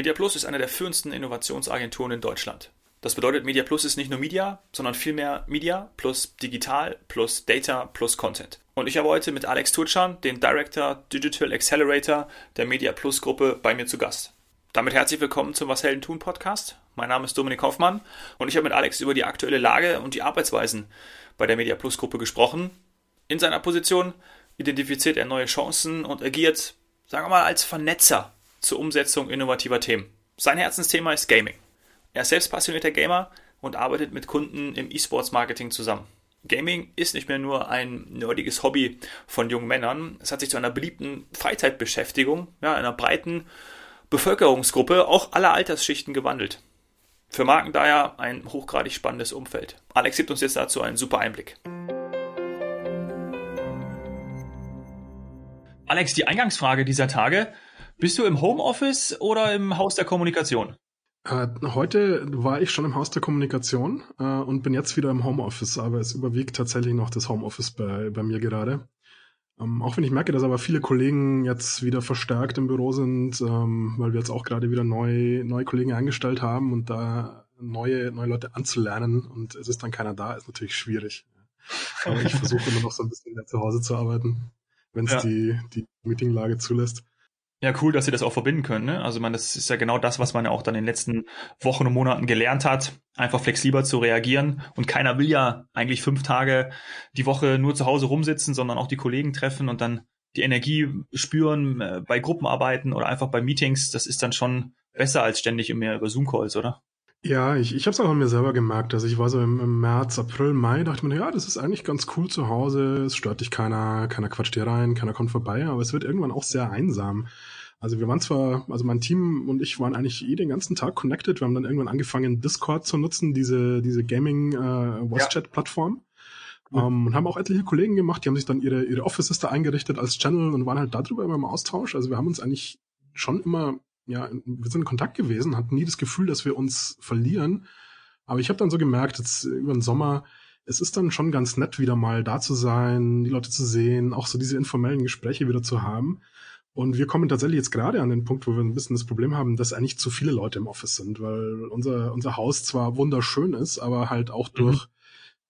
MediaPlus ist eine der führendsten Innovationsagenturen in Deutschland. Das bedeutet, MediaPlus ist nicht nur Media, sondern vielmehr Media plus Digital plus Data plus Content. Und ich habe heute mit Alex Tutschan, den Director Digital Accelerator der MediaPlus Gruppe, bei mir zu Gast. Damit herzlich willkommen zum Was Helden tun Podcast. Mein Name ist Dominik Hoffmann und ich habe mit Alex über die aktuelle Lage und die Arbeitsweisen bei der MediaPlus Gruppe gesprochen. In seiner Position identifiziert er neue Chancen und agiert, sagen wir mal, als Vernetzer zur Umsetzung innovativer Themen. Sein Herzensthema ist Gaming. Er ist selbst passionierter Gamer und arbeitet mit Kunden im E-Sports-Marketing zusammen. Gaming ist nicht mehr nur ein nerdiges Hobby von jungen Männern, es hat sich zu einer beliebten Freizeitbeschäftigung, ja, einer breiten Bevölkerungsgruppe auch aller Altersschichten gewandelt. Für Marken daher ein hochgradig spannendes Umfeld. Alex gibt uns jetzt dazu einen super Einblick. Alex, die Eingangsfrage dieser Tage. Bist du im Homeoffice oder im Haus der Kommunikation? Äh, heute war ich schon im Haus der Kommunikation äh, und bin jetzt wieder im Homeoffice, aber es überwiegt tatsächlich noch das Homeoffice bei, bei mir gerade. Ähm, auch wenn ich merke, dass aber viele Kollegen jetzt wieder verstärkt im Büro sind, ähm, weil wir jetzt auch gerade wieder neu, neue Kollegen eingestellt haben und da neue, neue Leute anzulernen und es ist dann keiner da, ist natürlich schwierig. Aber ich versuche immer noch so ein bisschen mehr zu Hause zu arbeiten, wenn es ja. die, die Meetinglage zulässt. Ja, cool, dass sie das auch verbinden können. Ne? Also man, das ist ja genau das, was man ja auch dann in den letzten Wochen und Monaten gelernt hat, einfach flexibler zu reagieren. Und keiner will ja eigentlich fünf Tage die Woche nur zu Hause rumsitzen, sondern auch die Kollegen treffen und dann die Energie spüren äh, bei Gruppenarbeiten oder einfach bei Meetings. Das ist dann schon besser als ständig immer über Zoom-Calls, oder? Ja, ich, ich habe es auch an mir selber gemerkt. Also ich war so im, im März, April, Mai, dachte mir, ja, das ist eigentlich ganz cool zu Hause. Es stört dich keiner, keiner quatscht dir rein, keiner kommt vorbei, aber es wird irgendwann auch sehr einsam. Also wir waren zwar, also mein Team und ich waren eigentlich eh den ganzen Tag connected. Wir haben dann irgendwann angefangen, Discord zu nutzen, diese, diese Gaming äh, Voice Chat Plattform. Mhm. Um, und haben auch etliche Kollegen gemacht, die haben sich dann ihre, ihre Offices da eingerichtet als Channel und waren halt darüber immer im Austausch. Also wir haben uns eigentlich schon immer ja, wir sind in Kontakt gewesen, hatten nie das Gefühl, dass wir uns verlieren. Aber ich habe dann so gemerkt, jetzt über den Sommer, es ist dann schon ganz nett, wieder mal da zu sein, die Leute zu sehen, auch so diese informellen Gespräche wieder zu haben. Und wir kommen tatsächlich jetzt gerade an den Punkt, wo wir ein bisschen das Problem haben, dass eigentlich zu viele Leute im Office sind, weil unser, unser Haus zwar wunderschön ist, aber halt auch durch,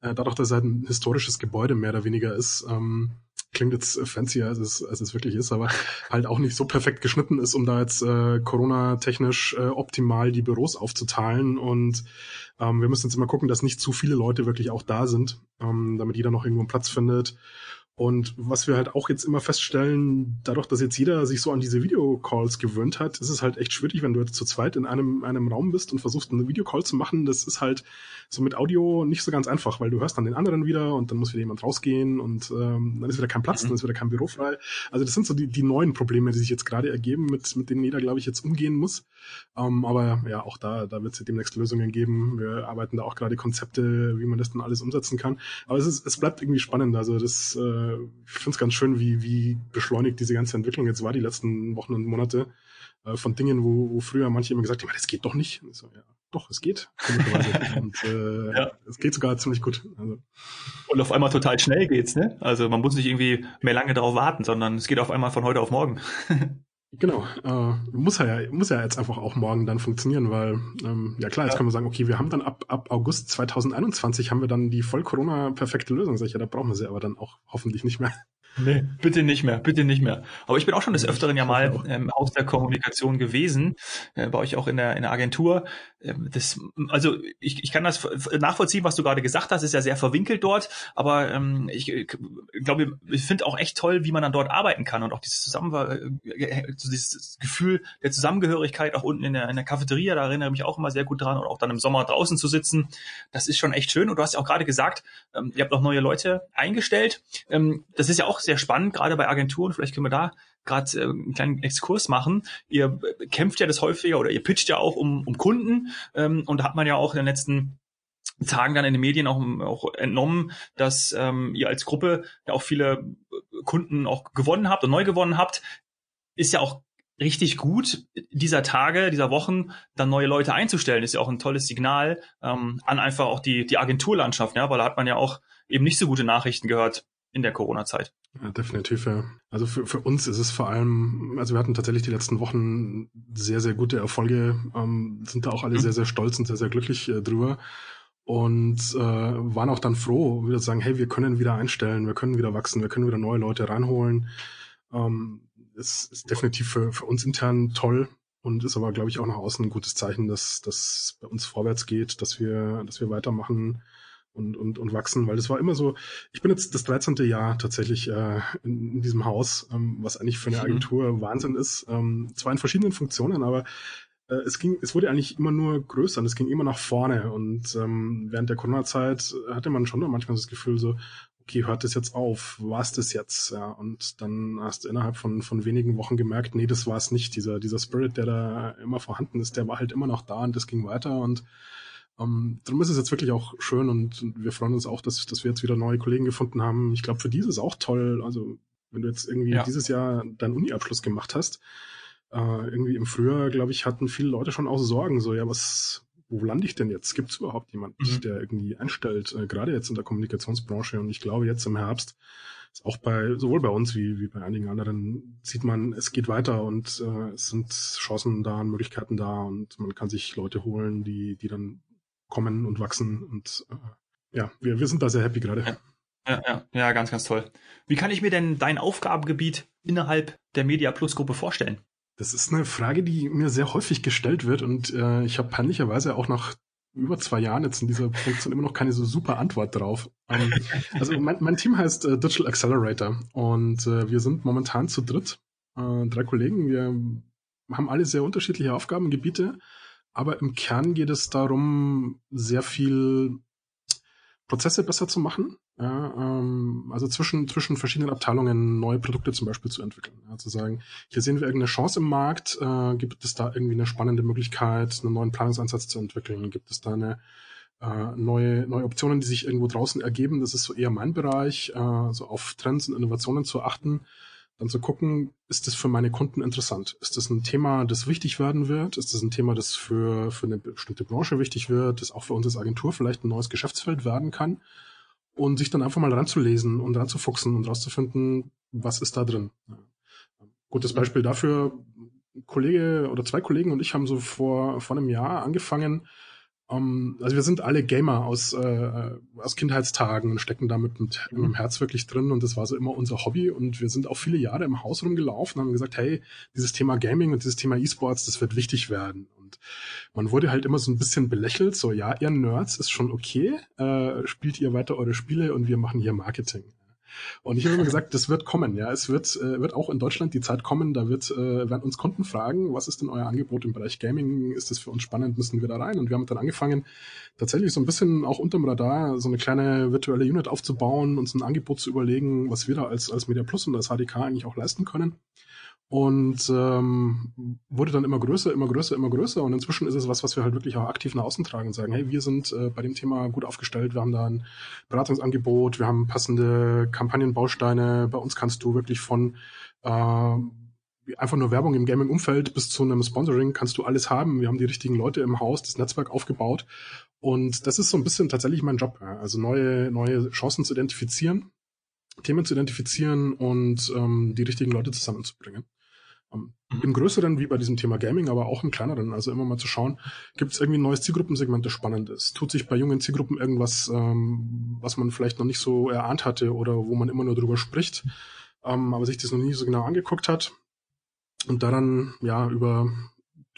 mhm. äh, dadurch, dass es halt ein historisches Gebäude mehr oder weniger ist, ähm, klingt jetzt fancier, als es, als es wirklich ist, aber halt auch nicht so perfekt geschnitten ist, um da jetzt äh, Corona-technisch äh, optimal die Büros aufzuteilen. Und ähm, wir müssen jetzt immer gucken, dass nicht zu viele Leute wirklich auch da sind, ähm, damit jeder noch irgendwo einen Platz findet. Und was wir halt auch jetzt immer feststellen, dadurch, dass jetzt jeder sich so an diese Videocalls gewöhnt hat, ist es halt echt schwierig, wenn du jetzt zu zweit in einem, einem Raum bist und versuchst, eine Videocall zu machen. Das ist halt so mit Audio nicht so ganz einfach, weil du hörst dann den anderen wieder und dann muss wieder jemand rausgehen und ähm, dann ist wieder kein Platz, mhm. dann ist wieder kein Büro frei. Also das sind so die, die neuen Probleme, die sich jetzt gerade ergeben, mit, mit denen jeder, glaube ich, jetzt umgehen muss. Ähm, aber ja, auch da, da wird es demnächst Lösungen geben. Wir arbeiten da auch gerade Konzepte, wie man das dann alles umsetzen kann. Aber es ist, es bleibt irgendwie spannend. Also das äh, ich finde es ganz schön, wie, wie beschleunigt diese ganze Entwicklung jetzt war, die letzten Wochen und Monate äh, von Dingen, wo, wo früher manche immer gesagt haben, das geht doch nicht. So, ja, doch, es geht. und äh, ja. es geht sogar ziemlich gut. Also. Und auf einmal total schnell geht's, ne? Also man muss nicht irgendwie mehr lange darauf warten, sondern es geht auf einmal von heute auf morgen. Genau, äh, muss ja muss ja jetzt einfach auch morgen dann funktionieren, weil ähm, ja klar, jetzt ja. können wir sagen, okay, wir haben dann ab ab August 2021 haben wir dann die voll Corona perfekte Lösung. Sag ich, ja, da brauchen wir sie aber dann auch hoffentlich nicht mehr. Nee, bitte nicht mehr, bitte nicht mehr. Aber ich bin auch schon des Öfteren ja mal ähm, aus der Kommunikation gewesen, äh, bei euch auch in der, in der Agentur. Ähm, das, also ich, ich kann das nachvollziehen, was du gerade gesagt hast, ist ja sehr verwinkelt dort, aber ähm, ich äh, glaube, ich finde auch echt toll, wie man dann dort arbeiten kann und auch dieses Zusammen äh, dieses Gefühl der Zusammengehörigkeit auch unten in der, in der Cafeteria, da erinnere ich mich auch immer sehr gut dran und auch dann im Sommer draußen zu sitzen, das ist schon echt schön. Und du hast ja auch gerade gesagt, ähm, ihr habt auch neue Leute eingestellt. Ähm, das ist ja auch sehr spannend, gerade bei Agenturen. Vielleicht können wir da gerade äh, einen kleinen Exkurs machen. Ihr kämpft ja das häufiger oder ihr pitcht ja auch um, um Kunden. Ähm, und da hat man ja auch in den letzten Tagen dann in den Medien auch, auch entnommen, dass ähm, ihr als Gruppe ja auch viele Kunden auch gewonnen habt und neu gewonnen habt. Ist ja auch richtig gut, dieser Tage, dieser Wochen dann neue Leute einzustellen, ist ja auch ein tolles Signal ähm, an einfach auch die, die Agenturlandschaft, ja, weil da hat man ja auch eben nicht so gute Nachrichten gehört in der Corona-Zeit. Ja, definitiv, ja. Also für, für uns ist es vor allem, also wir hatten tatsächlich die letzten Wochen sehr, sehr gute Erfolge, ähm, sind da auch alle mhm. sehr, sehr stolz und sehr, sehr glücklich äh, drüber und äh, waren auch dann froh, wieder zu sagen, hey, wir können wieder einstellen, wir können wieder wachsen, wir können wieder neue Leute reinholen. Ähm, es ist definitiv für, für uns intern toll und ist aber, glaube ich, auch nach außen ein gutes Zeichen, dass das bei uns vorwärts geht, dass wir, dass wir weitermachen und, und, und wachsen, weil es war immer so, ich bin jetzt das 13. Jahr tatsächlich äh, in, in diesem Haus, ähm, was eigentlich für eine mhm. Agentur mhm. Wahnsinn ist. Ähm, zwar in verschiedenen Funktionen, aber äh, es ging, es wurde eigentlich immer nur größer und es ging immer nach vorne. Und ähm, während der Corona-Zeit hatte man schon manchmal das Gefühl so, okay, hört das jetzt auf? War es das jetzt? Ja, und dann hast du innerhalb von, von wenigen Wochen gemerkt, nee, das war es nicht. Dieser, dieser Spirit, der da immer vorhanden ist, der war halt immer noch da und das ging weiter und um, darum ist es jetzt wirklich auch schön und, und wir freuen uns auch, dass, dass wir jetzt wieder neue Kollegen gefunden haben. Ich glaube, für die ist es auch toll. Also, wenn du jetzt irgendwie ja. dieses Jahr deinen Uni-Abschluss gemacht hast, äh, irgendwie im Frühjahr, glaube ich, hatten viele Leute schon auch Sorgen, so, ja, was, wo lande ich denn jetzt? Gibt es überhaupt jemanden, mhm. der irgendwie einstellt, äh, gerade jetzt in der Kommunikationsbranche? Und ich glaube, jetzt im Herbst ist auch bei, sowohl bei uns wie, wie bei einigen anderen, sieht man, es geht weiter und äh, es sind Chancen da, Möglichkeiten da und man kann sich Leute holen, die, die dann kommen und wachsen. Und äh, ja, wir, wir sind da sehr happy gerade. Ja, ja, ja, ganz, ganz toll. Wie kann ich mir denn dein Aufgabengebiet innerhalb der Media Plus Gruppe vorstellen? Das ist eine Frage, die mir sehr häufig gestellt wird und äh, ich habe peinlicherweise auch nach über zwei Jahren jetzt in dieser Funktion immer noch keine so super Antwort drauf. Ähm, also mein, mein Team heißt äh, Digital Accelerator und äh, wir sind momentan zu dritt, äh, drei Kollegen. Wir haben alle sehr unterschiedliche Aufgabengebiete aber im Kern geht es darum, sehr viel Prozesse besser zu machen. Ja, ähm, also zwischen, zwischen verschiedenen Abteilungen neue Produkte zum Beispiel zu entwickeln. Ja, zu sagen, hier sehen wir irgendeine Chance im Markt, äh, gibt es da irgendwie eine spannende Möglichkeit, einen neuen Planungsansatz zu entwickeln? Gibt es da eine äh, neue, neue Optionen, die sich irgendwo draußen ergeben? Das ist so eher mein Bereich, äh, so auf Trends und Innovationen zu achten dann zu gucken, ist das für meine Kunden interessant? Ist das ein Thema, das wichtig werden wird? Ist das ein Thema, das für, für eine bestimmte Branche wichtig wird, das auch für uns als Agentur vielleicht ein neues Geschäftsfeld werden kann? Und sich dann einfach mal ranzulesen und ranzufuchsen und rauszufinden, was ist da drin. Gutes Beispiel dafür, Kollege oder zwei Kollegen und ich haben so vor, vor einem Jahr angefangen, um, ähm, also wir sind alle Gamer aus, äh, aus Kindheitstagen und stecken damit mit, mit dem Herz wirklich drin und das war so immer unser Hobby und wir sind auch viele Jahre im Haus rumgelaufen und haben gesagt, hey, dieses Thema Gaming und dieses Thema E-Sports, das wird wichtig werden. Und man wurde halt immer so ein bisschen belächelt, so ja, ihr Nerds ist schon okay, äh, spielt ihr weiter eure Spiele und wir machen hier Marketing. Und ich habe immer gesagt, das wird kommen, ja. Es wird, äh, wird auch in Deutschland die Zeit kommen, da wird, äh, werden uns Kunden fragen, was ist denn euer Angebot im Bereich Gaming? Ist das für uns spannend? Müssen wir da rein? Und wir haben dann angefangen, tatsächlich so ein bisschen auch unterm Radar so eine kleine virtuelle Unit aufzubauen, uns ein Angebot zu überlegen, was wir da als, als Media Plus und als HDK eigentlich auch leisten können und ähm, wurde dann immer größer, immer größer, immer größer. Und inzwischen ist es was, was wir halt wirklich auch aktiv nach außen tragen und sagen, hey, wir sind äh, bei dem Thema gut aufgestellt, wir haben da ein Beratungsangebot, wir haben passende Kampagnenbausteine. Bei uns kannst du wirklich von äh, einfach nur Werbung im Gaming-Umfeld bis zu einem Sponsoring kannst du alles haben. Wir haben die richtigen Leute im Haus, das Netzwerk aufgebaut. Und das ist so ein bisschen tatsächlich mein Job. Also neue, neue Chancen zu identifizieren, Themen zu identifizieren und ähm, die richtigen Leute zusammenzubringen. Um, ähm, Im größeren, wie bei diesem Thema Gaming, aber auch im kleineren, also immer mal zu schauen, gibt es irgendwie ein neues Zielgruppensegment, das spannend ist? Tut sich bei jungen Zielgruppen irgendwas, ähm, was man vielleicht noch nicht so erahnt hatte oder wo man immer nur drüber spricht, ähm, aber sich das noch nie so genau angeguckt hat? Und daran, ja, über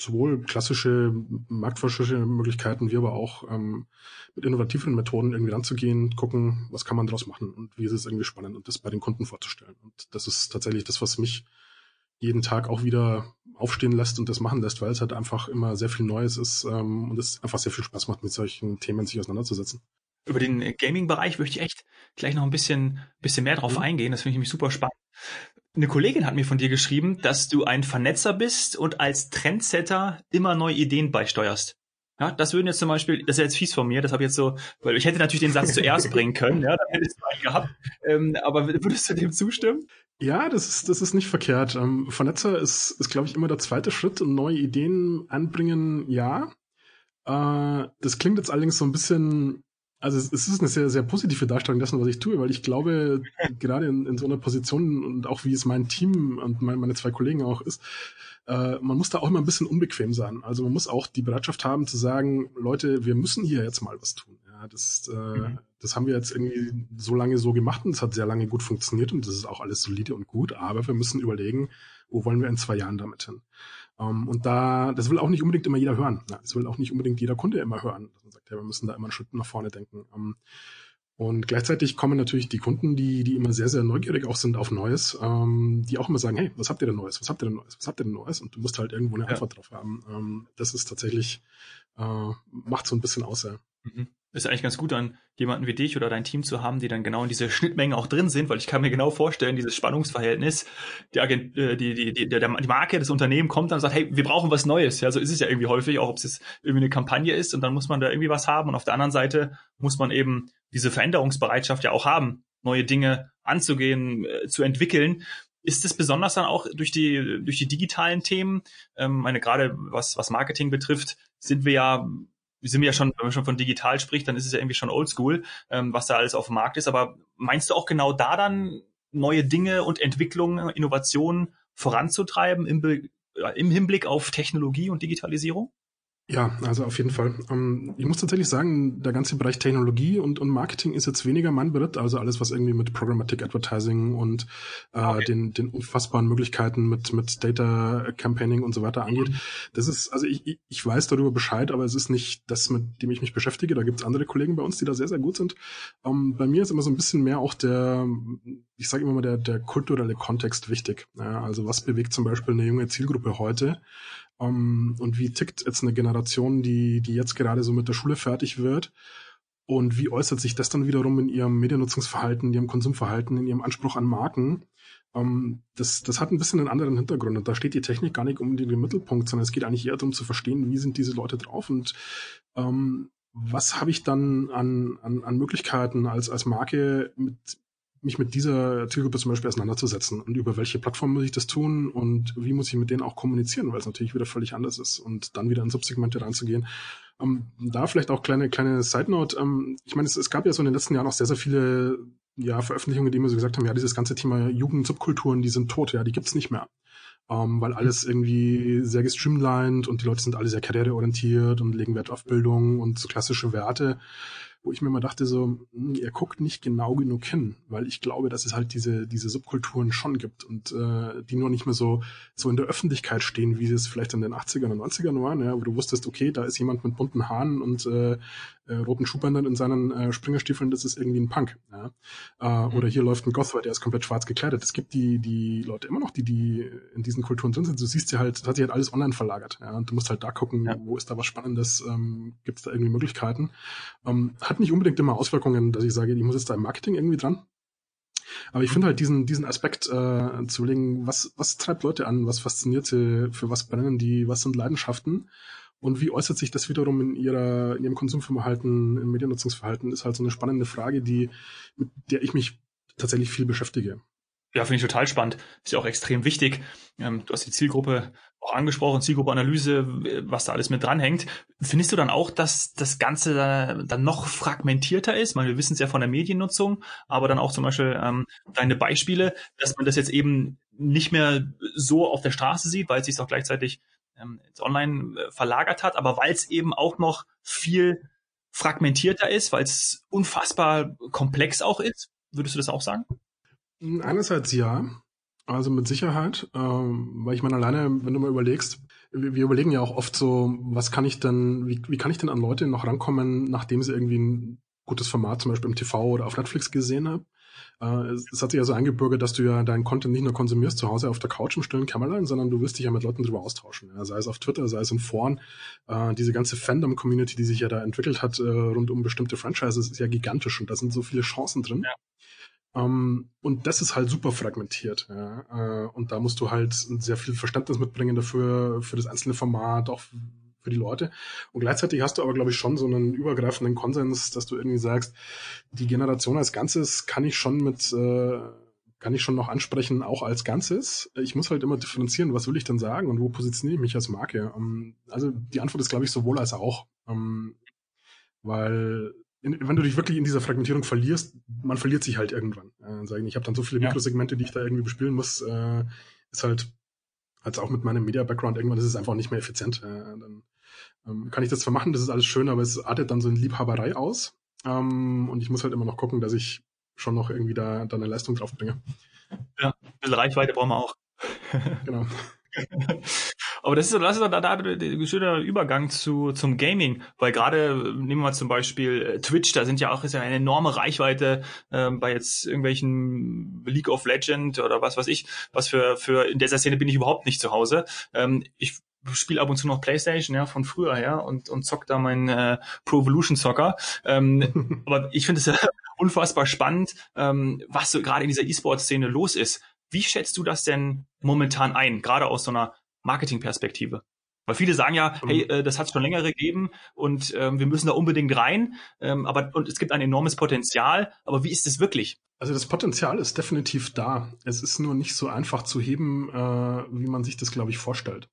sowohl klassische marktforscherische Möglichkeiten, wie aber auch ähm, mit innovativeren Methoden irgendwie ranzugehen, gucken, was kann man daraus machen und wie ist es irgendwie spannend und das bei den Kunden vorzustellen. Und das ist tatsächlich das, was mich jeden Tag auch wieder aufstehen lässt und das machen lässt, weil es halt einfach immer sehr viel Neues ist ähm, und es einfach sehr viel Spaß macht, mit solchen Themen sich auseinanderzusetzen. Über den Gaming-Bereich möchte ich echt gleich noch ein bisschen, bisschen mehr drauf mhm. eingehen. Das finde ich nämlich super spannend. Eine Kollegin hat mir von dir geschrieben, dass du ein Vernetzer bist und als Trendsetter immer neue Ideen beisteuerst. Ja, das würden jetzt zum Beispiel, das ist jetzt fies von mir, das habe ich jetzt so, weil ich hätte natürlich den Satz zuerst bringen können, ja, dann hättest du einen gehabt. Ähm, aber würdest du dem zustimmen? Ja, das ist, das ist nicht verkehrt. Ähm, Vernetzer ist, ist glaube ich, immer der zweite Schritt und neue Ideen anbringen, ja. Äh, das klingt jetzt allerdings so ein bisschen Also es, ist eine sehr, sehr positive Darstellung dessen, was ich tue, weil ich glaube, gerade in, in so einer Position und auch wie es mein Team und mein, meine zwei Kollegen auch ist, äh, man muss da auch immer ein bisschen unbequem sein. Also man muss auch die Bereitschaft haben zu sagen, Leute, wir müssen hier jetzt mal was tun. Ja, das, äh, mhm. das haben wir jetzt irgendwie so lange so gemacht und es hat sehr lange gut funktioniert und das ist auch alles solide und gut, aber wir müssen überlegen, wo wollen wir in zwei Jahren damit hin? Um, ähm, und da, das will auch nicht unbedingt immer jeder hören. Das will auch nicht unbedingt jeder Kunde immer hören. Man sagt, ja, wir müssen da immer einen Schritt nach vorne denken. Um, ähm, und gleichzeitig kommen natürlich die Kunden, die, die immer sehr, sehr neugierig auch sind auf Neues, ähm, die auch immer sagen, hey, was habt ihr denn Neues? Was habt ihr denn Neues? Was habt ihr denn Neues? Und du musst halt irgendwo eine ja. Antwort drauf haben. Ähm, das ist tatsächlich, äh, macht so ein bisschen aus. Ja. Mhm ist eigentlich ganz gut, dann jemanden wie dich oder dein Team zu haben, die dann genau in diese Schnittmengen auch drin sind, weil ich kann mir genau vorstellen, dieses Spannungsverhältnis, die, Agent, äh, die, die, die, der, die Marke, das Unternehmen kommt dann und sagt, hey, wir brauchen was Neues. Ja, so ist es ja irgendwie häufig, auch ob es jetzt irgendwie eine Kampagne ist und dann muss man da irgendwie was haben und auf der anderen Seite muss man eben diese Veränderungsbereitschaft ja auch haben, neue Dinge anzugehen, äh, zu entwickeln. Ist es besonders dann auch durch die durch die digitalen Themen? Ähm, meine gerade was was Marketing betrifft, sind wir ja wir sind ja schon, wenn man schon von digital spricht, dann ist es ja irgendwie schon oldschool, ähm, was da alles auf dem Markt ist. Aber meinst du auch genau da dann neue Dinge und Entwicklungen, Innovationen voranzutreiben im, Be im Hinblick auf Technologie und Digitalisierung? Ja, also auf jeden Fall. Ähm, ich muss tatsächlich sagen, der ganze Bereich Technologie und, und Marketing ist jetzt weniger mein Beritt, also alles, was irgendwie mit Programmatic Advertising und äh, okay. den, den unfassbaren Möglichkeiten mit, mit Data Campaigning und so weiter angeht. Mhm. Das ist, also ich, ich weiß darüber Bescheid, aber es ist nicht das, mit dem ich mich beschäftige. Da gibt es andere Kollegen bei uns, die da sehr, sehr gut sind. Ähm, bei mir ist immer so ein bisschen mehr auch der, ich sage immer mal, der, der kulturelle Kontext wichtig. Ja, also was bewegt zum Beispiel eine junge Zielgruppe heute? Um, ähm, und wie tickt jetzt eine Generation, die, die jetzt gerade so mit der Schule fertig wird? Und wie äußert sich das dann wiederum in ihrem Mediennutzungsverhalten, in ihrem Konsumverhalten, in ihrem Anspruch an Marken? Um, ähm, das, das hat ein bisschen einen anderen Hintergrund. Und da steht die Technik gar nicht um den Mittelpunkt, sondern es geht eigentlich eher darum zu verstehen, wie sind diese Leute drauf und um, ähm, was habe ich dann an, an, an Möglichkeiten als, als Marke mit, mich mit dieser Zielgruppe zum Beispiel auseinanderzusetzen und über welche Plattform muss ich das tun und wie muss ich mit denen auch kommunizieren, weil es natürlich wieder völlig anders ist und dann wieder in Subsegmente reinzugehen. Ähm, da vielleicht auch kleine kleine Side Note. Ähm, ich meine, es, es, gab ja so in den letzten Jahren auch sehr sehr viele ja Veröffentlichungen, die immer so gesagt haben, ja dieses ganze Thema Jugendsubkulturen, die sind tot, ja, die gibt's nicht mehr. Ähm, weil alles irgendwie sehr gestreamlined und die Leute sind alle sehr karriereorientiert und legen Wert auf Bildung und so klassische Werte wo ich mir mal dachte, so, hm, ihr guckt nicht genau genug hin, weil ich glaube, dass es halt diese, diese Subkulturen schon gibt und äh, die nur nicht mehr so, so in der Öffentlichkeit stehen, wie es vielleicht in den 80ern und 90ern waren, ja, wo du wusstest, okay, da ist jemand mit bunten Haaren und äh, äh, roten Schuhbändern in seinen äh, Springerstiefeln, das ist irgendwie ein Punk. Ja? Äh, mhm. Oder hier läuft ein Goth, der ist komplett schwarz gekleidet. Es gibt die, die Leute immer noch, die, die in diesen Kulturen drin sind. Du siehst sie halt, das hat sich halt alles online verlagert. Ja? Und du musst halt da gucken, ja. wo ist da was Spannendes, ähm, gibt es da irgendwie Möglichkeiten. Ähm, hat nicht unbedingt immer Auswirkungen, dass ich sage, ich muss jetzt da im Marketing irgendwie dran. Aber ich finde halt diesen, diesen Aspekt äh, zu überlegen, was, was treibt Leute an, was fasziniert sie, für was brennen die, was sind Leidenschaften und wie äußert sich das wiederum in ihrer, in ihrem Konsumverhalten, im Mediennutzungsverhalten, ist halt so eine spannende Frage, die, mit der ich mich tatsächlich viel beschäftige. Ja, finde ich total spannend. Ist ja auch extrem wichtig. Ähm, du hast die Zielgruppe auch angesprochen, Zielgruppeanalyse, was da alles mit dranhängt. Findest du dann auch, dass das Ganze dann noch fragmentierter ist? Ich meine, wir wissen es ja von der Mediennutzung, aber dann auch zum Beispiel ähm, deine Beispiele, dass man das jetzt eben nicht mehr so auf der Straße sieht, weil es sich auch gleichzeitig ähm, ins Online äh, verlagert hat, aber weil es eben auch noch viel fragmentierter ist, weil es unfassbar komplex auch ist. Würdest du das auch sagen? Einerseits ja, also mit Sicherheit, ähm, weil ich meine alleine, wenn du mal überlegst, wir, wir, überlegen ja auch oft so, was kann ich denn, wie, wie kann ich denn an Leute noch rankommen, nachdem sie irgendwie ein gutes Format zum Beispiel im TV oder auf Netflix gesehen haben? Äh, es, hat sich ja so eingebürgert, dass du ja deinen Content nicht nur konsumierst zu Hause auf der Couch im stillen Kämmerlein, sondern du wirst dich ja mit Leuten drüber austauschen. Ja, sei es auf Twitter, sei es in Foren. Äh, diese ganze Fandom-Community, die sich ja da entwickelt hat äh, rund um bestimmte Franchises, ist ja gigantisch und da sind so viele Chancen drin. Ja. Ähm, und das ist halt super fragmentiert. Ja. Uh, und da musst du halt sehr viel Verständnis mitbringen dafür, für das einzelne Format, auch für die Leute. Und gleichzeitig hast du aber, glaube ich, schon so einen übergreifenden Konsens, dass du irgendwie sagst, die Generation als Ganzes kann ich schon mit, äh, kann ich schon noch ansprechen, auch als Ganzes. Ich muss halt immer differenzieren, was will ich denn sagen und wo positioniere ich mich als Marke. Um, ähm, also die Antwort ist, glaube ich, sowohl als auch. Um, ähm, weil in, wenn du dich wirklich in dieser Fragmentierung verlierst, man verliert sich halt irgendwann. Äh, sagen, ich habe dann so viele Mikrosegmente, die ich da irgendwie bespielen muss, äh, ist halt, als auch mit meinem Media-Background, irgendwann ist es einfach nicht mehr effizient. Äh, dann ähm, kann ich das zwar machen, das ist alles schön, aber es artet dann so in Liebhaberei aus. Ähm, und ich muss halt immer noch gucken, dass ich schon noch irgendwie da, da eine Leistung drauf bringe. Ja, ein bisschen Reichweite brauchen wir auch. genau. Aber das ist, das ist da, da ein schöner Übergang zu, zum Gaming, weil gerade, nehmen wir mal zum Beispiel äh, Twitch, da sind ja auch ist ja eine enorme Reichweite ähm, bei jetzt irgendwelchen League of Legend oder was weiß ich, was für, für in dieser Szene bin ich überhaupt nicht zu Hause. Ähm, ich spiele ab und zu noch Playstation, ja, von früher her und, und zock da mein äh, Pro Evolution Soccer. Ähm, aber ich finde es ja unfassbar spannend, ähm, was so gerade in dieser E-Sport-Szene los ist. Wie schätzt du das denn momentan ein, gerade aus so einer Marketingperspektive? Weil viele sagen ja, hey, äh, das hat es schon länger gegeben und ähm, wir müssen da unbedingt rein. Ähm, aber und es gibt ein enormes Potenzial. Aber wie ist es wirklich? Also das Potenzial ist definitiv da. Es ist nur nicht so einfach zu heben, äh, wie man sich das, glaube ich, vorstellt.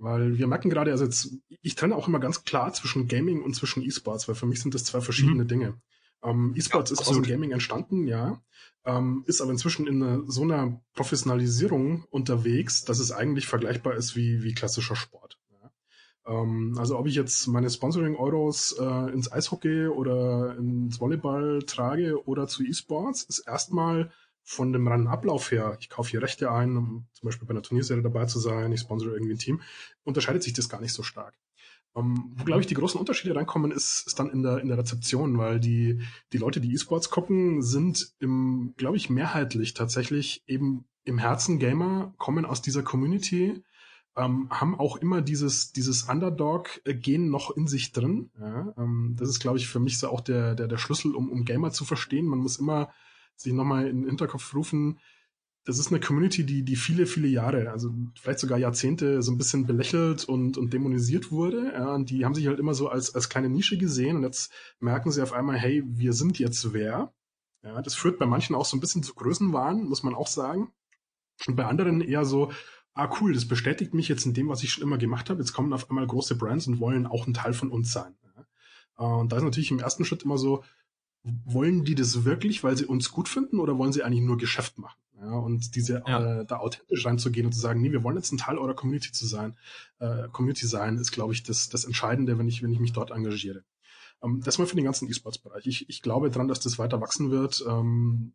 Weil wir merken gerade, also jetzt, ich trenne auch immer ganz klar zwischen Gaming und zwischen E-Sports, weil für mich sind das zwei verschiedene mhm. Dinge. Ähm, E-Sports ja, ist aus dem Gaming entstanden, ja, ähm, ist aber inzwischen in eine, so einer Professionalisierung unterwegs, dass es eigentlich vergleichbar ist wie, wie klassischer Sport. Ja. Ähm, also ob ich jetzt meine Sponsoring-Euros äh, ins Eishockey oder ins Volleyball trage oder zu E-Sports, ist erstmal von dem reinen Ablauf her, ich kaufe hier Rechte ein, um zum Beispiel bei einer Turnierserie dabei zu sein, ich sponsere irgendwie ein Team, unterscheidet sich das gar nicht so stark. Um, wo, glaube ich, die großen Unterschiede reinkommen, ist, ist dann in der, in der Rezeption, weil die, die Leute, die E-Sports gucken, sind im, glaube ich, mehrheitlich tatsächlich eben im Herzen Gamer, kommen aus dieser Community, ähm, haben auch immer dieses, dieses Underdog-Gen noch in sich drin. Ja, ähm, das ist, glaube ich, für mich so auch der, der, der Schlüssel, um, um Gamer zu verstehen. Man muss immer sich nochmal in den Hinterkopf rufen, das ist eine Community, die, die viele, viele Jahre, also vielleicht sogar Jahrzehnte so ein bisschen belächelt und, und dämonisiert wurde. Ja, und die haben sich halt immer so als, als kleine Nische gesehen und jetzt merken sie auf einmal, hey, wir sind jetzt wer. Ja, das führt bei manchen auch so ein bisschen zu Größenwahn, muss man auch sagen. Und bei anderen eher so, ah cool, das bestätigt mich jetzt in dem, was ich schon immer gemacht habe. Jetzt kommen auf einmal große Brands und wollen auch ein Teil von uns sein. Ja. Und da ist natürlich im ersten Schritt immer so, wollen die das wirklich, weil sie uns gut finden oder wollen sie eigentlich nur Geschäft machen? Ja, und diese ja. äh, da authentisch reinzugehen und zu sagen, nee, wir wollen jetzt ein Teil eurer Community zu sein, äh, Community sein, ist, glaube ich, das, das Entscheidende, wenn ich, wenn ich mich dort engagiere. Ähm, das mal für den ganzen E-Sports-Bereich. Ich, ich glaube dran, dass das weiter wachsen wird. Ähm,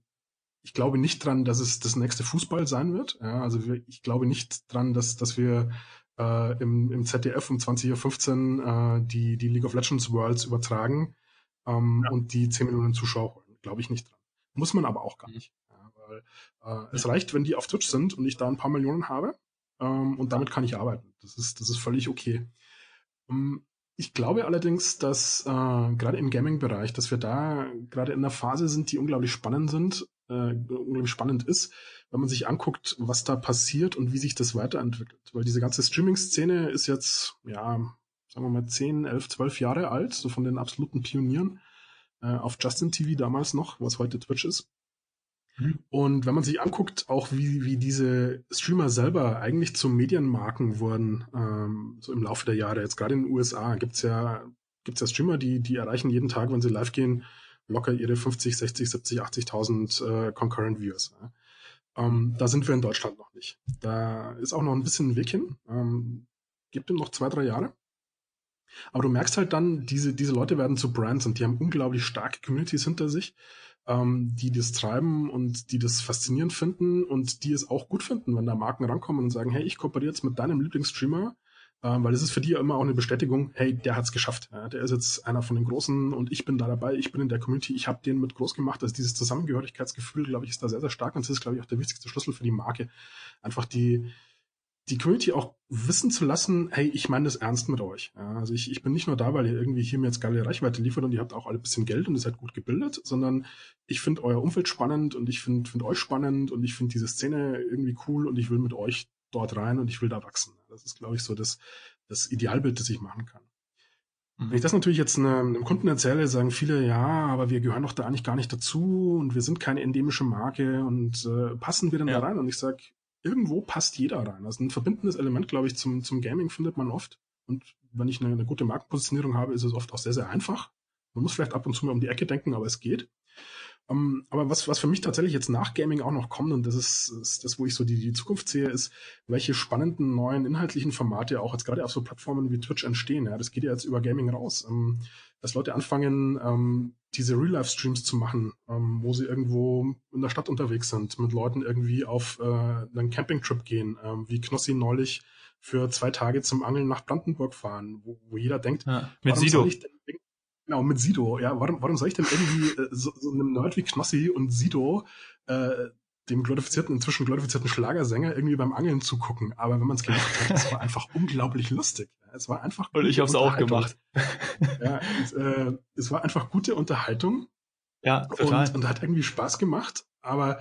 ich glaube nicht dran, dass es das nächste Fußball sein wird. Ja, also wir, ich glaube nicht dran, dass, dass wir äh, im, im ZDF um 20.15 Uhr äh, die, die League of Legends Worlds übertragen ähm, ja. und die 10 Millionen Zuschauer holen. Glaube ich nicht dran. Muss man aber auch gar nicht. Weil äh, es reicht, wenn die auf Twitch sind und ich da ein paar Millionen habe ähm, und damit kann ich arbeiten. Das ist, das ist völlig okay. Um, ähm, ich glaube allerdings, dass äh, gerade im Gaming-Bereich, dass wir da gerade in einer Phase sind, die unglaublich spannend sind, äh, unglaublich spannend ist, wenn man sich anguckt, was da passiert und wie sich das weiterentwickelt. Weil diese ganze Streaming-Szene ist jetzt, ja, sagen wir mal 10, 11, 12 Jahre alt, so von den absoluten Pionieren äh, auf Justin TV damals noch, was heute Twitch ist. Mhm. Und wenn man sich anguckt, auch wie, wie diese Streamer selber eigentlich zu Medienmarken wurden, ähm, so im Laufe der Jahre, jetzt gerade in den USA, gibt's ja, gibt's ja Streamer, die, die erreichen jeden Tag, wenn sie live gehen, locker ihre 50, 60, 70, 80.000 äh, Concurrent Views. Ja. Ähm, da sind wir in Deutschland noch nicht. Da ist auch noch ein bisschen ein Weg hin. Ähm, gibt ihm noch zwei, drei Jahre. Aber du merkst halt dann, diese, diese Leute werden zu Brands und die haben unglaublich starke Communities hinter sich ähm, die das treiben und die das faszinierend finden und die es auch gut finden, wenn da Marken rankommen und sagen, hey, ich kooperiere jetzt mit deinem Lieblingsstreamer, ähm, weil es ist für die ja immer auch eine Bestätigung, hey, der hat's geschafft. Ja, der ist jetzt einer von den Großen und ich bin da dabei, ich bin in der Community, ich habe den mit groß gemacht. Also dieses Zusammengehörigkeitsgefühl, glaube ich, ist da sehr, sehr stark und das ist, glaube ich, auch der wichtigste Schlüssel für die Marke. Einfach die, die Community auch wissen zu lassen, hey, ich meine das ernst mit euch. Ja, also ich, ich bin nicht nur da, weil ihr irgendwie hier mir jetzt geile Reichweite liefert und ihr habt auch alle ein bisschen Geld und ihr seid gut gebildet, sondern ich finde euer Umfeld spannend und ich finde find euch spannend und ich finde diese Szene irgendwie cool und ich will mit euch dort rein und ich will da wachsen. Das ist, glaube ich, so das, das Idealbild, das ich machen kann. Mhm. Wenn ich das natürlich jetzt einem Kunden erzähle, sagen viele, ja, aber wir gehören doch da eigentlich gar nicht dazu und wir sind keine endemische Marke und äh, passen wir denn ja. da rein? Und ich sage, irgendwo passt jeder rein. Also ein verbindendes Element, glaube ich, zum, zum Gaming findet man oft. Und wenn ich eine, eine gute Markenpositionierung habe, ist es oft auch sehr, sehr einfach, Man muss vielleicht ab und zu mal um die Ecke denken, aber es geht. Um, ähm, aber was, was für mich tatsächlich jetzt nach Gaming auch noch kommt, und das ist, ist das, wo ich so die, die Zukunft sehe, ist, welche spannenden neuen inhaltlichen Formate auch jetzt gerade auf so Plattformen wie Twitch entstehen. Ja, das geht ja jetzt über Gaming raus. Um, ähm, dass Leute anfangen, um, diese Real-Life-Streams zu machen, wo sie irgendwo in der Stadt unterwegs sind, mit Leuten irgendwie auf äh, einen Campingtrip gehen, wie Knossi neulich für zwei Tage zum Angeln nach Brandenburg fahren, wo, wo jeder denkt, ja, mit Sido. Genau, mit Sido. Ja, warum, warum soll ich denn irgendwie äh, so, so einem Nerd wie Knossi und Sido, äh, dem glorifizierten, inzwischen glorifizierten Schlagersänger, irgendwie beim Angeln zugucken? Aber wenn man es gemacht hat, es war einfach unglaublich lustig. Es war einfach. Und ich habe es auch gemacht. ja, und, äh, es war einfach gute Unterhaltung. Ja, total. Und, und hat irgendwie Spaß gemacht. Aber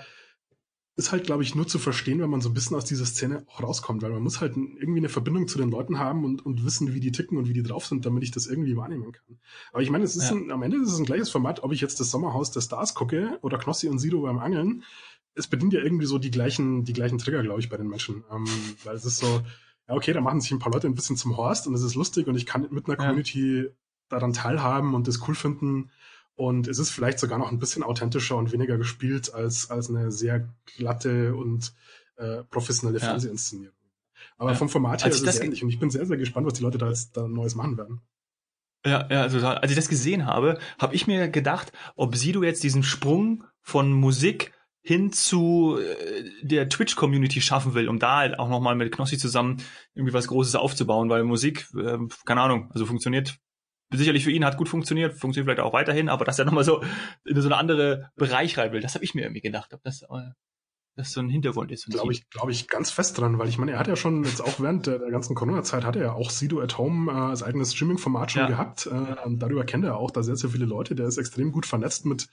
ist halt, glaube ich, nur zu verstehen, wenn man so ein bisschen aus dieser Szene auch rauskommt, weil man muss halt irgendwie eine Verbindung zu den Leuten haben und, und wissen, wie die ticken und wie die drauf sind, damit ich das irgendwie wahrnehmen kann. Aber ich meine, es ist ja. ein, am Ende ist es ein gleiches Format, ob ich jetzt das Sommerhaus der Stars gucke oder Knossi und Sido beim Angeln. Es bedient ja irgendwie so die gleichen, die gleichen Trigger, glaube ich, bei den Menschen. Ähm, weil es ist so, ja, okay, da machen sich ein paar Leute ein bisschen zum Horst und es ist lustig und ich kann mit einer Community ja. daran teilhaben und das cool finden. Und es ist vielleicht sogar noch ein bisschen authentischer und weniger gespielt als, als eine sehr glatte und äh, professionelle ja. Fernsehinszenierung. Aber ja. vom Format her ist es ähnlich. Und ich bin sehr, sehr gespannt, was die Leute da jetzt da Neues machen werden. Ja, ja, total. Als ich das gesehen habe, habe ich mir gedacht, ob Sido jetzt diesen Sprung von Musik hin zu äh, der Twitch-Community schaffen will, um da halt auch nochmal mit Knossi zusammen irgendwie was Großes aufzubauen, weil Musik, äh, keine Ahnung, also funktioniert sicherlich für ihn hat gut funktioniert, funktioniert vielleicht auch weiterhin, aber dass er nochmal so in so eine andere Bereich rein will, das habe ich mir irgendwie gedacht, ob das, äh, das so ein Hintergrund ist. Glaube ich, glaube ich ganz fest dran, weil ich meine, er hat ja schon jetzt auch während der, der ganzen Corona-Zeit hat er ja auch Sido at Home äh, als eigenes Streaming-Format schon ja. gehabt. Äh, darüber kennt er auch da sehr, sehr viele Leute. Der ist extrem gut vernetzt mit,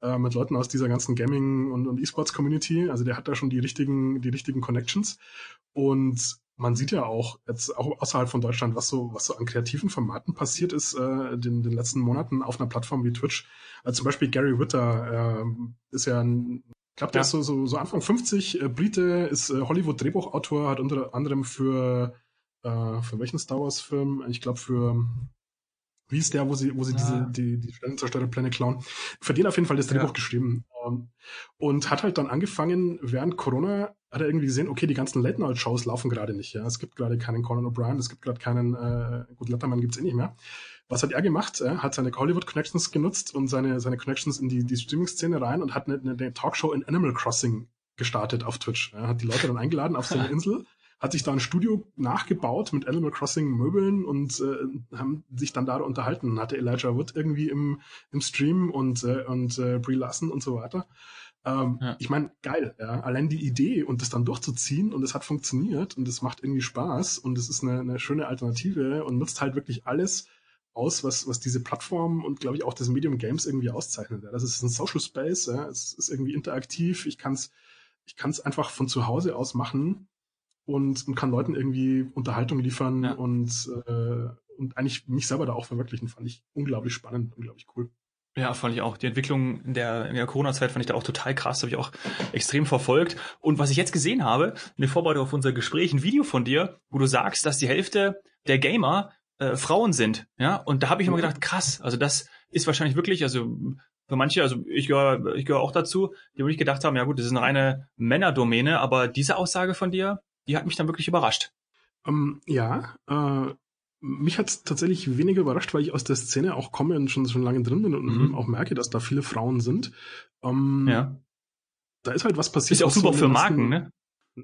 äh, mit Leuten aus dieser ganzen Gaming- und, und E-Sports-Community. Also der hat da schon die richtigen, die richtigen Connections. Und man sieht ja auch jetzt auch außerhalb von Deutschland, was so, was so an kreativen Formaten passiert ist, äh, den, den letzten Monaten auf einer Plattform wie Twitch. Also zum Beispiel Gary Witter äh, ist ja ein, ich glaube, der ja. ist so, so, so Anfang 50, äh, Brite, ist äh, Hollywood-Drehbuchautor, hat unter anderem für, äh, für welchen Star Wars-Film? Ich glaube für wie ist der, wo sie, wo sie ja. diese, die, die Sternenzerstörer-Pläne klauen? Verdient auf jeden Fall das Drehbuch ja. geschrieben. Ähm, und hat halt dann angefangen, während Corona, hat er irgendwie gesehen, okay, die ganzen Late-Night-Shows laufen gerade nicht, ja. Es gibt gerade keinen Conan O'Brien, es gibt gerade keinen, äh, gut, Letterman gibt's eh nicht mehr. Was hat er gemacht? Er hat seine Hollywood-Connections genutzt und seine, seine Connections in die, die Streaming-Szene rein und hat eine, eine Talkshow in Animal Crossing gestartet auf Twitch. Er hat die Leute dann eingeladen auf seine Insel hat sich da ein Studio nachgebaut mit Animal Crossing Möbeln und äh, haben sich dann da unterhalten. Hatte Elijah Wood irgendwie im, im Stream und, äh, und äh, Brie Larson und so weiter. Ähm, ja. Ich meine, geil, ja. Allein die Idee und das dann durchzuziehen und es hat funktioniert und es macht irgendwie Spaß und es ist eine, eine schöne Alternative und nutzt halt wirklich alles aus, was, was diese Plattform und glaube ich auch das Medium Games irgendwie auszeichnet. Ja. Das ist ein Social Space, ja. es ist irgendwie interaktiv, ich kann es ich kann's einfach von zu Hause aus machen und, und kann Leuten irgendwie Unterhaltung liefern ja. und, äh, und eigentlich mich selber da auch verwirklichen, fand ich unglaublich spannend, unglaublich cool. Ja, fand ich auch. Die Entwicklung in der, in der Corona-Zeit fand ich da auch total krass, habe ich auch extrem verfolgt. Und was ich jetzt gesehen habe, in der Vorbereitung auf unser Gespräch, ein Video von dir, wo du sagst, dass die Hälfte der Gamer äh, Frauen sind. Ja, und da habe ich immer gedacht, krass, also das ist wahrscheinlich wirklich, also für manche, also ich gehöre ich gehör auch dazu, die wirklich gedacht haben, ja gut, das ist eine reine Männerdomäne, aber diese Aussage von dir, die hat mich dann wirklich überrascht. Um, ähm, ja, äh, mich hat es tatsächlich weniger überrascht, weil ich aus der Szene auch komme und schon, schon lange drin bin und mhm. auch merke, dass da viele Frauen sind. Um, ähm, ja. Da ist halt was passiert. Ist ja auch super so für Marken, ne?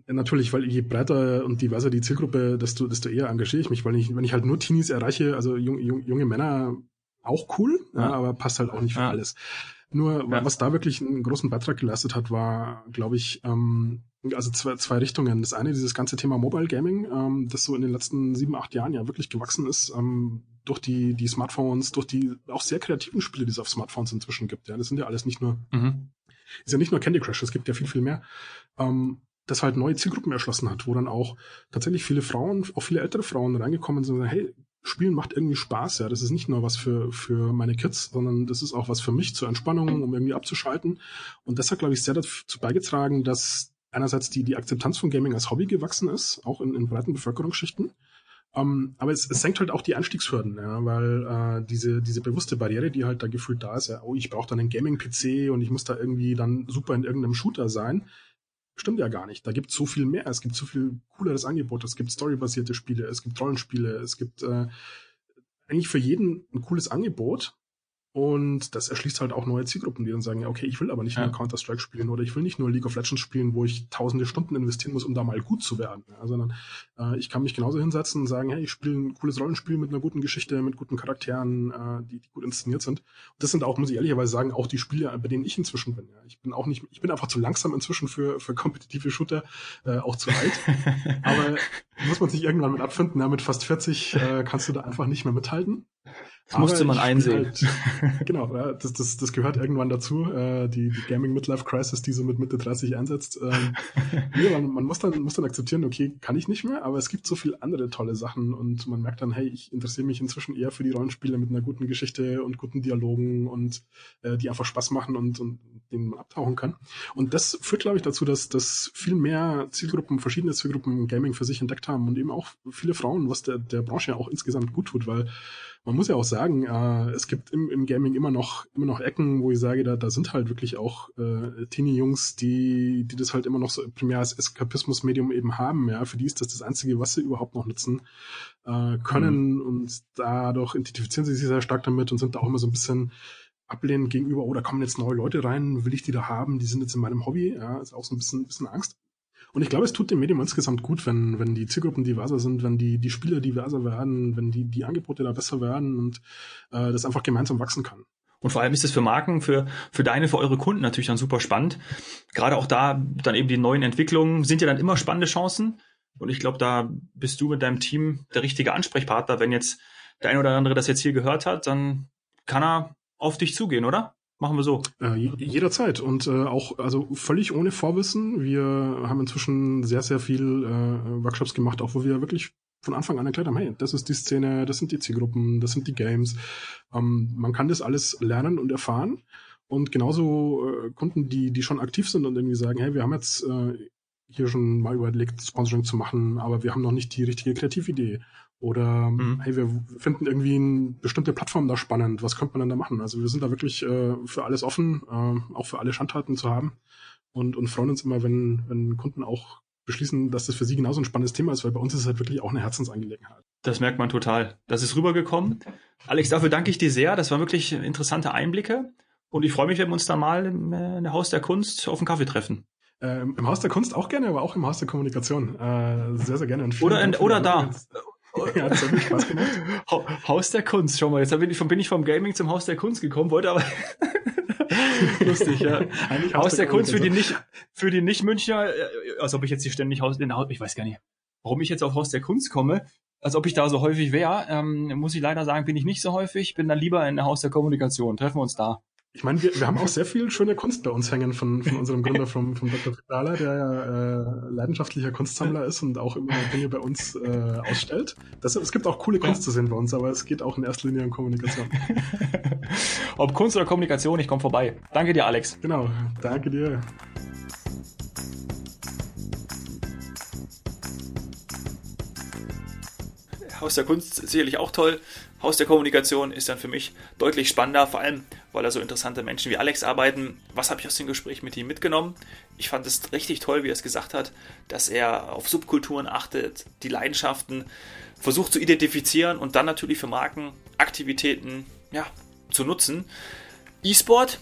Natürlich, weil je breiter und diverser die Zielgruppe, desto, desto eher engagiere ich mich, weil ich, wenn ich halt nur Teenies erreiche, also jung, jung, junge Männer auch cool, ja. ja. aber passt halt auch nicht für ja. alles. Nur, was da wirklich einen großen Beitrag geleistet hat, war, glaube ich, ähm, also zwei, zwei Richtungen. Das eine, dieses ganze Thema Mobile Gaming, ähm, das so in den letzten sieben, acht Jahren ja wirklich gewachsen ist, ähm, durch die, die Smartphones, durch die auch sehr kreativen Spiele, die es auf Smartphones inzwischen gibt. Ja, das sind ja alles nicht nur, mhm. ist ja nicht nur Candy Crush, es gibt ja viel, viel mehr. Ähm, das halt neue Zielgruppen erschlossen hat, wo dann auch tatsächlich viele Frauen, auch viele ältere Frauen reingekommen sind und sagen, hey, Spielen macht irgendwie Spaß, ja. Das ist nicht nur was für, für meine Kids, sondern das ist auch was für mich zur Entspannung, um irgendwie abzuschalten. Und das hat, glaube ich, sehr dazu beigetragen, dass einerseits die, die Akzeptanz von Gaming als Hobby gewachsen ist, auch in, in breiten Bevölkerungsschichten. Um, ähm, aber es, es senkt halt auch die Anstiegshürden, ja, weil äh, diese, diese bewusste Barriere, die halt da gefühlt da ist, ja, oh, ich brauche dann einen Gaming-PC und ich muss da irgendwie dann super in irgendeinem Shooter sein, stimmt ja gar nicht. Da gibt es so viel mehr. Es gibt so viel cooleres Angebot. Es gibt storybasierte Spiele, es gibt Rollenspiele, es gibt äh, eigentlich für jeden ein cooles Angebot. Und das erschließt halt auch neue Zielgruppen, die dann sagen, okay, ich will aber nicht ja. nur Counter-Strike spielen oder ich will nicht nur League of Legends spielen, wo ich tausende Stunden investieren muss, um da mal gut zu werden. Ja, sondern äh, ich kann mich genauso hinsetzen und sagen, hey, ich spiele ein cooles Rollenspiel mit einer guten Geschichte, mit guten Charakteren, äh, die, die gut inszeniert sind. Und das sind auch, muss ich ehrlicherweise sagen, auch die Spiele, bei denen ich inzwischen bin. Ja. Ich bin auch nicht, ich bin einfach zu langsam inzwischen für, für kompetitive Shooter, äh, auch zu alt. aber muss man sich irgendwann mit abfinden, ja, mit fast 40 äh, kannst du da einfach nicht mehr mithalten. Das Aber musste man einsehen. Halt, genau, das, das, das gehört irgendwann dazu, äh, die, die Gaming Midlife Crisis, die so mit Mitte 30 einsetzt. Ähm, nee, man, man muss, dann, muss dann akzeptieren, okay, kann ich nicht mehr, aber es gibt so viele andere tolle Sachen und man merkt dann, hey, ich interessiere mich inzwischen eher für die Rollenspiele mit einer guten Geschichte und guten Dialogen und äh, die einfach Spaß machen und, und denen man abtauchen kann. Und das führt, glaube ich, dazu, dass, dass viel mehr Zielgruppen, verschiedene Zielgruppen Gaming für sich entdeckt haben und eben auch viele Frauen, was der, der Branche ja auch insgesamt gut tut, weil man muss ja auch sagen, äh, es gibt im, im Gaming immer noch, immer noch Ecken, wo ich sage, da, da sind halt wirklich auch äh, Teenie-Jungs, die, die das halt immer noch so primär als Eskapismus-Medium eben haben. Ja, für die ist das das Einzige, was sie überhaupt noch nutzen äh, können mhm. und dadurch identifizieren sie sich sehr stark damit und sind da auch immer so ein bisschen ablehnend gegenüber, oh, da kommen jetzt neue Leute rein, will ich die da haben, die sind jetzt in meinem Hobby, ja, ist auch so ein bisschen, ein bisschen Angst. Und ich glaube, es tut dem Medium insgesamt gut, wenn, wenn die Zielgruppen diverser sind, wenn die, die Spieler diverser werden, wenn die, die Angebote da besser werden und äh, das einfach gemeinsam wachsen kann. Und vor allem ist es für Marken, für, für deine, für eure Kunden natürlich dann super spannend. Gerade auch da dann eben die neuen Entwicklungen sind ja dann immer spannende Chancen. Und ich glaube, da bist du mit deinem Team der richtige Ansprechpartner. Wenn jetzt der ein oder andere das jetzt hier gehört hat, dann kann er auf dich zugehen, oder? Machen wir so. Äh, jederzeit und äh, auch also völlig ohne Vorwissen. Wir haben inzwischen sehr, sehr viel äh, Workshops gemacht, auch wo wir wirklich von Anfang an erklärt haben, hey, das ist die Szene, das sind die Zielgruppen, das sind die Games. Ähm, man kann das alles lernen und erfahren. Und genauso äh, Kunden, die, die schon aktiv sind und irgendwie sagen, hey, wir haben jetzt äh, hier schon mal überlegt, Sponsoring zu machen, aber wir haben noch nicht die richtige Kreatividee. Oder mhm. hey, wir finden irgendwie eine bestimmte Plattform da spannend. Was könnte man denn da machen? Also wir sind da wirklich äh, für alles offen, äh, auch für alle Schandtaten zu haben und, und freuen uns immer, wenn, wenn Kunden auch beschließen, dass das für sie genauso ein spannendes Thema ist, weil bei uns ist es halt wirklich auch eine Herzensangelegenheit. Das merkt man total. Das ist rübergekommen. Alex, dafür danke ich dir sehr. Das waren wirklich interessante Einblicke. Und ich freue mich, wenn wir uns dann mal im, äh, Haus der Kunst auf einen Kaffee treffen. Äh, Im Haus der Kunst auch gerne, aber auch im Haus der Kommunikation. Äh, sehr, sehr gerne. Oder, in, oder da. Ja, das hat mir Spaß gemacht. Haus der Kunst, schau mal, jetzt bin ich, vom, bin ich vom Gaming zum Haus der Kunst gekommen, wollte aber lustig, ja. Eigentlich Haus der, der Kunst für die nicht, für die nicht Münchner, äh, als ob ich jetzt hier ständig Haus, den Haus, ich weiß gar nicht, warum ich jetzt auf Haus der Kunst komme, als ob ich da so häufig wäre, ähm, muss ich leider sagen, bin ich nicht so häufig, bin dann lieber in der Haus der Kommunikation, treffen wir uns da. Ich meine, wir, wir haben auch sehr viel schöne Kunst bei uns hängen von, von unserem Gründer, vom, vom Dr. Fritala, der ja äh, leidenschaftlicher Kunstsammler ist und auch immer Dinge bei uns äh, ausstellt. Das, es gibt auch coole Kunst zu sehen bei uns, aber es geht auch in erster Linie um Kommunikation. Ob Kunst oder Kommunikation, ich komme vorbei. Danke dir, Alex. Genau, danke dir. Haus der Kunst sicherlich auch toll. Haus der Kommunikation ist dann für mich deutlich spannender, vor allem weil da so interessante Menschen wie Alex arbeiten. Was habe ich aus dem Gespräch mit ihm mitgenommen? Ich fand es richtig toll, wie er es gesagt hat, dass er auf Subkulturen achtet, die Leidenschaften versucht zu identifizieren und dann natürlich für Marken Aktivitäten ja, zu nutzen. E-Sport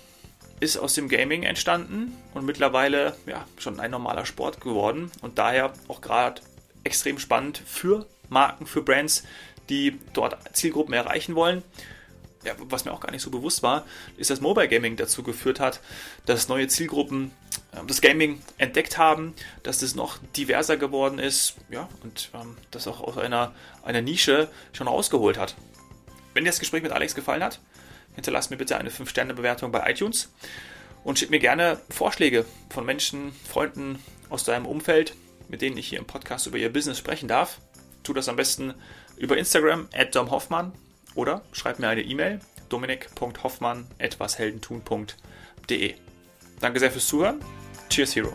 ist aus dem Gaming entstanden und mittlerweile ja, schon ein normaler Sport geworden und daher auch gerade extrem spannend für Marken, für Brands, die dort Zielgruppen erreichen wollen. Ja, was mir auch gar nicht so bewusst war, ist, dass Mobile Gaming dazu geführt hat, dass neue Zielgruppen äh, das Gaming entdeckt haben, dass das noch diverser geworden ist, ja, und ähm, das auch aus einer, einer Nische schon rausgeholt hat. Wenn dir das Gespräch mit Alex gefallen hat, hinterlass mir bitte eine 5-Sterne-Bewertung bei iTunes und schick mir gerne Vorschläge von Menschen, Freunden aus deinem Umfeld, mit denen ich hier im Podcast über ihr Business sprechen darf tu das am besten über Instagram at domhoffmann oder schreib mir eine E-Mail dominik.hoffmann etwas heldentun.de. Danke sehr fürs Zuhören. Cheers Hero.